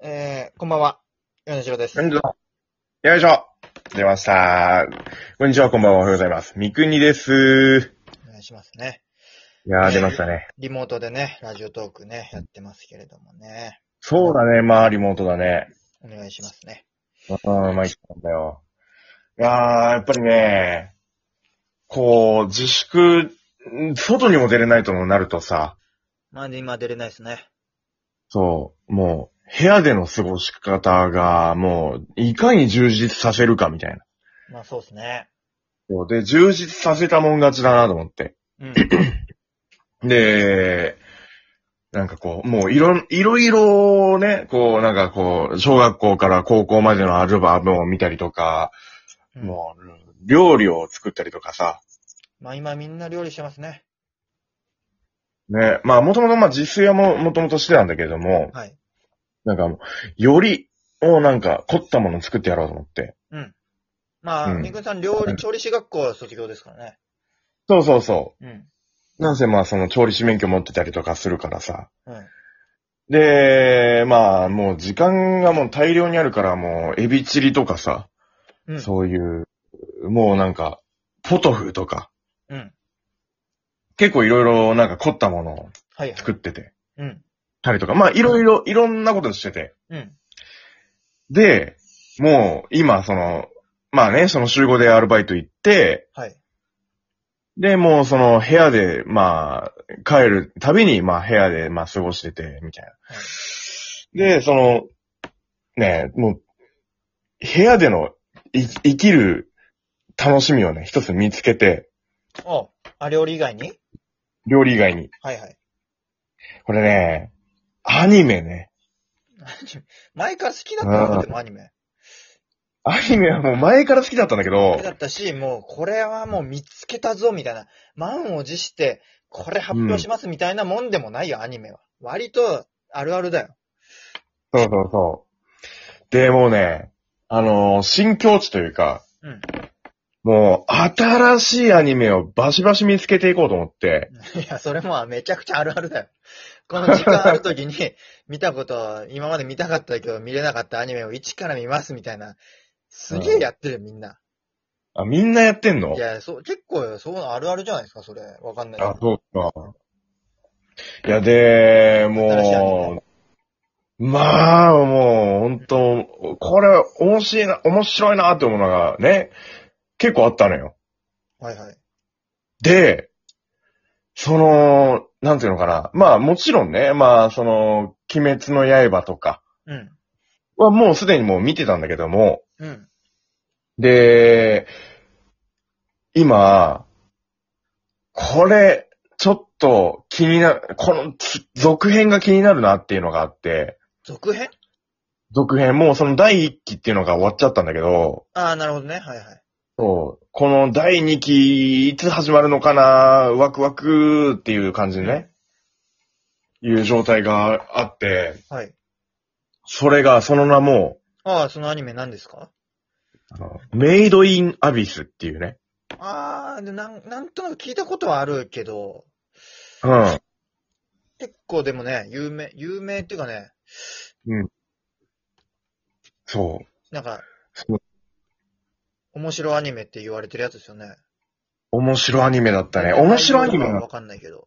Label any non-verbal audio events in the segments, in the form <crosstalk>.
えー、こんばんは。米城です。こんにちは。よいしょ。出ました。こんにちは、こんばんは、おはようございます。みくにです。お願いしますね。いやー、出ましたね。リモートでね、ラジオトークね、やってますけれどもね。そうだね、まあ、リモートだね。お願いしますね。うん、まあ、いったんだよ。いやー、やっぱりね、こう、自粛、ん外にも出れないともなるとさ、まあ、で今出れないですね。そう、もう、部屋での過ごし方が、もう、いかに充実させるかみたいな。まあ、そうですね。そうで、充実させたもん勝ちだなと思って。うん。<clears throat> で、なんかこう、もういろ、いろいろね、こう、なんかこう、小学校から高校までのアルバムを見たりとか、うんもう、料理を作ったりとかさ、まあ、今みんな料理してますね。ね、まあ、もともとまあ、自炊はも、もともとしてたんだけれども、はい。なんかもう、より、をなんか、凝ったものを作ってやろうと思って。うん。まあ、うんみくんさん料理、調理師学校卒業ですからね。そうそうそうん。う。なんせまあ、その調理師免許持ってたりとかするからさ。うん。で、まあ、もう時間がもう大量にあるから、もう、エビチリとかさ、うん。そういう、もうなんか、ポトフとか、うん。結構いろいろなんか凝ったものをはいはい。作ってて、うん。たりとか、まあいろいろ、いろんなことしてて。うん。で、もう今その、まあね、その集合でアルバイト行って、はい。で、もうその部屋で、まあ、帰るたびに、まあ部屋で、まあ過ごしてて、みたいな。で、その、ね、もう、部屋でのい生きる楽しみをね、一つ見つけて、おあ、料理以外に？料理以外に。はいはい。これね、アニメね。<laughs> 前から好きだったのでもアニメ。アニメはもう前から好きだったんだけど好き、だったし、もうこれはもう見つけたぞみたいな、満を持して、これ発表しますみたいなもんでもないよ、アニメは。割とあるあるだよ。そうそうそう。で、もうね、あのー新境地というか、うん。もう、新しいアニメをバシバシ見つけていこうと思って、<laughs> いや、それもめちゃくちゃあるあるだよ。この時間ある時に <laughs> 見たこと、今まで見たかったけど見れなかったアニメを一から見ますみたいな。すげえやってるよ、みんな。あ、みんなやってんの？いや、そう、結構、そうあるあるじゃないですか、それ。わかんないあ、そうか。いや、で、もう、まあ、もう、本当これ、面白いな、面白いなって思うのがね、結構あったのよ。はいはい。で、その、なんていうのかな。まあ、もちろんね、まあ、その、鬼滅の刃とかうん。はもうすでにもう見てたんだけども、うん。で、今、これ、ちょっと気になる、このつ続編が気になるなっていうのがあって、続編？続編、もうその第一期っていうのが終わっちゃったんだけど、ああ、なるほどね。はいはい。そう、この第二期、いつ始まるのかな、ワクワクっていう感じでね、いう状態があって、はい。それが、その名も、ああ、そのアニメ何ですか？あのメイドインアビスっていうね。ああ、でなん、なんとなく聞いたことはあるけど、うん。結構でもね、有名、有名っていうかね、そう。なんかそう、面白アニメって言われてるやつですよね。面白アニメだったね。面白アニメわかんないけど。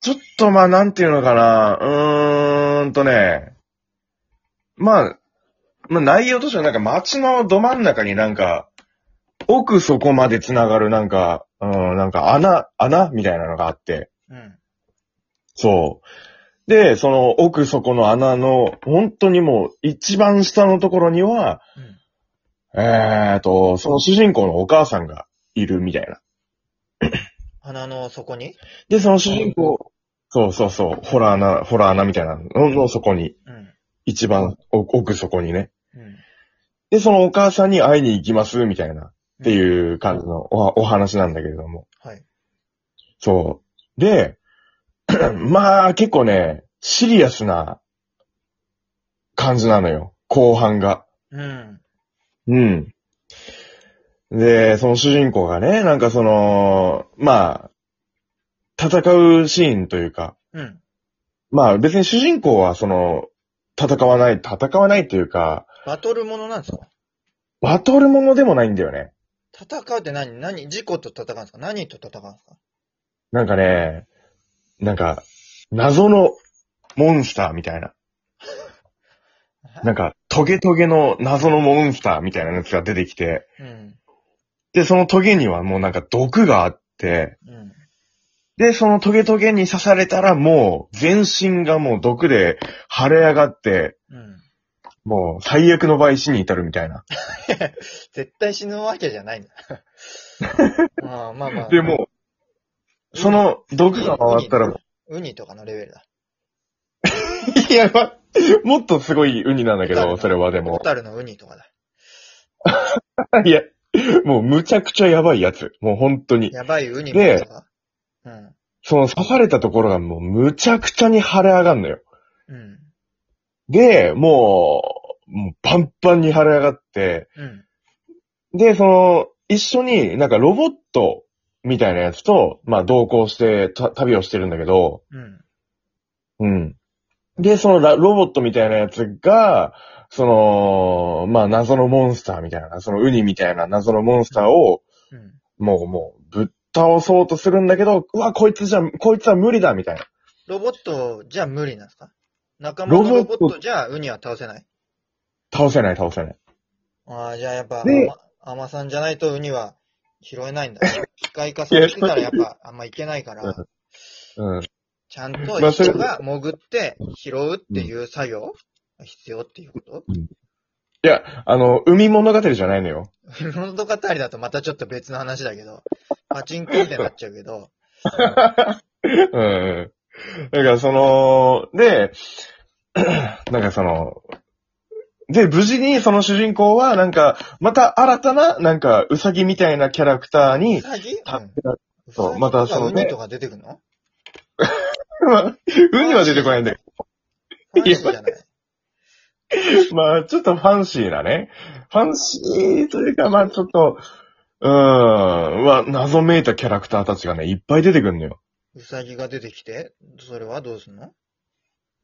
ちょっとまあ、なんていうのかな。うーんとね。まあ、まあ内容としてはなんか街のど真ん中になんか、奥底まで繋がるなんか、うん、なんか穴、穴みたいなのがあって。うん。そう。で、その奥底の穴の、本当にもう一番下のところには、うん。えーと、その主人公のお母さんがいるみたいな。鼻の底に？で、その主人公、そうそうそう、ホラー穴、ホラー穴みたいなのの底に、うん。一番お奥底にね。うん。で、そのお母さんに会いに行きます、みたいな、っていう感じのおお話なんだけれども。はい。そう。で、<clears throat> まあ、結構ね、シリアスな感じなのよ。後半が。うん。うん。で、その主人公がね、なんかその、まあ、戦うシーンというか、うん。まあ別に主人公はその、戦わない、戦わないっていうか、バトルものなんですか？バトルものでもないんだよね。戦うって何？何？事故と戦うんですか？何と戦うんですか？なんかね、なんか、謎のモンスターみたいな。<laughs> なんか、トゲトゲの謎のモンスターみたいなやつが出てきて、うん。で、そのトゲにはもうなんか毒があって、うん。で、そのトゲトゲに刺されたらもう全身がもう毒で腫れ上がって、うん。もう最悪の場合死に至るみたいな。絶対死ぬわけじゃないんだ。あ <laughs> あまあまあ。で、もう、その毒が回ったらもウニとかのレベルだ。う、<laughs> いや、ま、もっとすごいウニなんだけど、それはでホも。タルのウニとかだ。<laughs> いや、もうむちゃくちゃやばいやつ。もう本当に。やばいウニもですか？うん。その刺されたところがもうむちゃくちゃに腫れ上がんのよ。うん。で、もう、もうパンパンに腫れ上がって、うん。で、その、一緒になんかロボットみたいなやつと、まあ同行してた旅をしてるんだけど、うん。うん。で、そのラロボットみたいなやつが、その、まあ謎のモンスターみたいな、そのウニみたいな謎のモンスターを、うん。もうもうぶっ倒そうとするんだけど、うわ、こいつじゃ、こいつは無理だみたいな。ロボットじゃ無理なんですか？仲間のロロボットボットじゃウニは倒せない？倒せない倒せない。ああ、じゃあやっぱ、でアマさんじゃないとウニは拾えないんだ。機械化されてたらやっぱあんまいけないから、うん。ちゃんと人が潜って拾うっていう作業が必要っていうこと？いや、あの、海物語じゃないのよ。物語だとまたちょっと別の話だけど、パチンコみたいになっちゃうけど、うん。うん。だからその、で、<clears throat> なんかその、で、無事にその主人公は、なんか、また新たな、なんか、ウサギみたいなキャラクターウに、サギ？たうん。そうまたそのね。ウニとか出てくるの？ま <laughs> あウニは出てこないんだけファンシーじゃない。ど、まあ、ちょっとファンシーなね。ファンシーというか、まあ、ちょっと、うーん、まあ、謎めいたキャラクターたちがね、いっぱい出てくるのよ。ウサギが出てきて、それはどうすんの？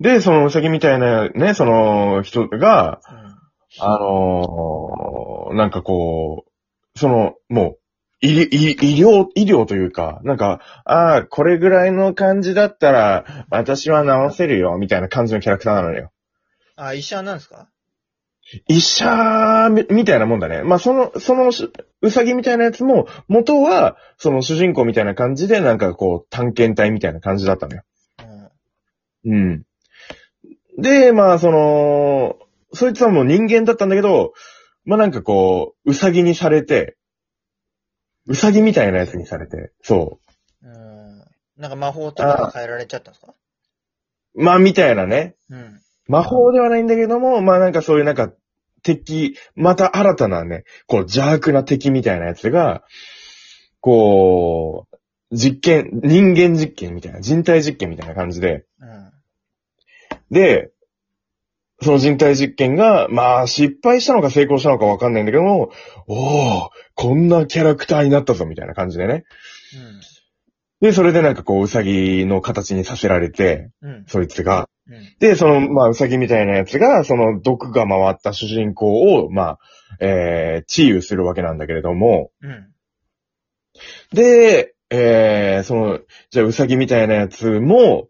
で、そのウサギみたいなね、その人が、うん。あのーなんかこう、その、もう、医医医療、医療というか、なんか、ああ、これぐらいの感じだったら、私は治せるよ、みたいな感じのキャラクターなのよ。あ、医者なんですか？医者みみたいなもんだね。まあ、その、そのし、うさぎみたいなやつも、元は、その主人公みたいな感じで、なんかこう、探検隊みたいな感じだったのよ。うん。うん。で、まあ、その、そいつはもう人間だったんだけど、まあなんかこう、うさぎにされて、うさぎみたいなやつにされて、そうん。なんか魔法とか変えられちゃったんですか？う。まあみたいなね。うん。魔法ではないんだけども、まあなんかそういうなんか敵、また新たなね、こう邪悪な敵みたいなやつが、こう、実験、人間実験みたいな、人体実験みたいな感じで、うん。で、その人体実験が、まあ、失敗したのか成功したのかわかんないんだけども、おおこんなキャラクターになったぞ、みたいな感じでね。で、それでなんかこう、うさぎの形にさせられて、うん。うん。そいつが。うん。で、その、まあ、うさぎみたいなやつが、その毒が回った主人公を、まあ、えー、治癒するわけなんだけれども、うん。で、えー、その、じゃあうさぎみたいなやつも、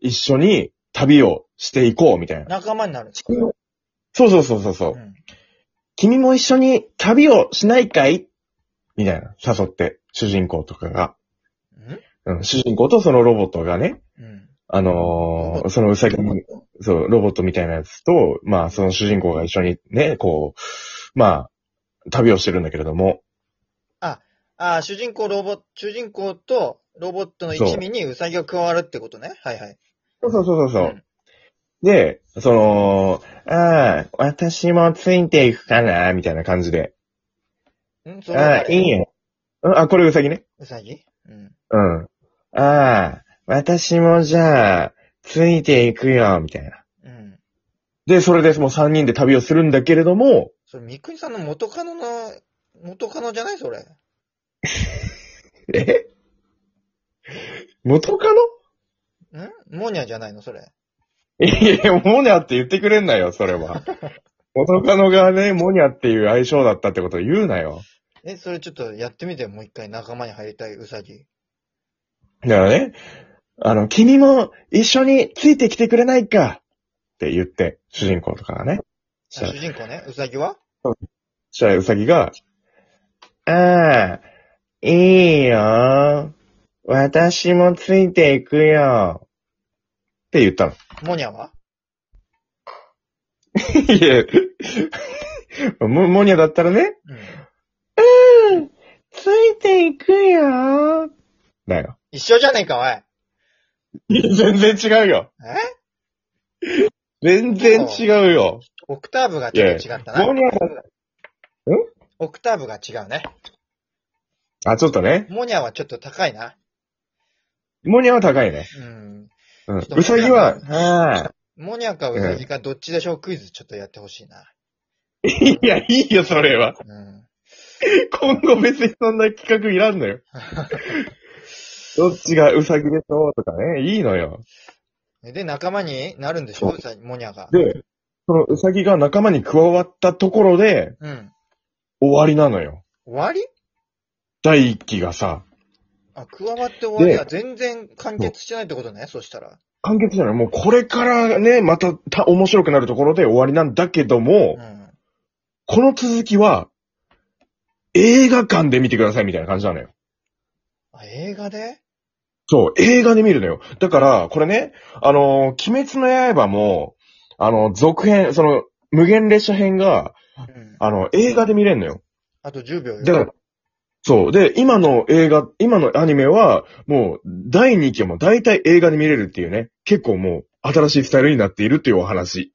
一緒に旅をしていこう、みたいな。仲間になるそうそうそうそうそう。うん。君も一緒に旅をしないかい？みたいな、誘って、主人公とかが。うん、主人公とそのロボットがね、うん。あのーそのうさぎに、そう、ロボットみたいなやつと、まあ、その主人公が一緒にね、こう、まあ、旅をしてるんだけれども、ああ、主人公ロボ、主人公とロボットの一味にウサギが加わるってことね？はいはい。そうそうそうそう。うんで、その、ああ、私もついていくかな、みたいな感じで。ん？それはああ、いいよ。うん？あ、これうさぎね。ウサギうん。うん。ああ、私もじゃあ、ついていくよ、みたいな。うん。で、それでもう3人で旅をするんだけれども、それ、三国さんの元カノの、元カノじゃない？それ。<laughs> え？元カノ？ん？モニャじゃないの？それ。いや、モニャって言ってくれんなよ、それは。<laughs> 元カノがね、モニャっていう相性だったってことを言うなよ。え、それちょっとやってみてよ、もう一回仲間に入りたいウサギ。だからね、あの、君も一緒についてきてくれないかって言って、主人公とかがね。あ主人公ね、ウサギは？そしたらウサギが、ああ、いいよ。私もついていくよ。って言ったの。モニャは？<laughs> いや、モモニャだったらね、うん。うん、ついていくよ。だよ。一緒じゃねえか、おい。いや全然違うよ。え？全然違うよ。オクターブがちょっと違ったな。モニャだオクターブが違うね。あ、ちょっとね。モニャはちょっと高いな。モニャは高いね。うん。うんちょっ。とウサギは、ああ。モニャかウサギかどっちでしょうクイズちょっとやってほしいな。<laughs> いや、いいよ、それは。うん。今後別にそんな企画いらんのよ。<laughs> どっちがウサギでしょうとかね、いいのよ。で、仲間になるんでしょ？ウサギ、モニャが。で、そのウサギが仲間に加わったところでうん。終わりなのよ。終わり？第一期がさ、あ、加わって終わりでは全然完結してないってことね、そしたら。完結じゃない。もうこれからね、またた面白くなるところで終わりなんだけども、うん。この続きは、映画館で見てくださいみたいな感じなのよ。あ、映画で？そう、映画で見るのよ。だから、これね、あのー鬼滅の刃も、あの、続編、その、無限列車編が、うん。あの、映画で見れんのよ。あと10秒よ。だから、そう。で、今の映画、今のアニメは、もう、第2期も大体映画で見れるっていうね、結構もう、新しいスタイルになっているっていうお話。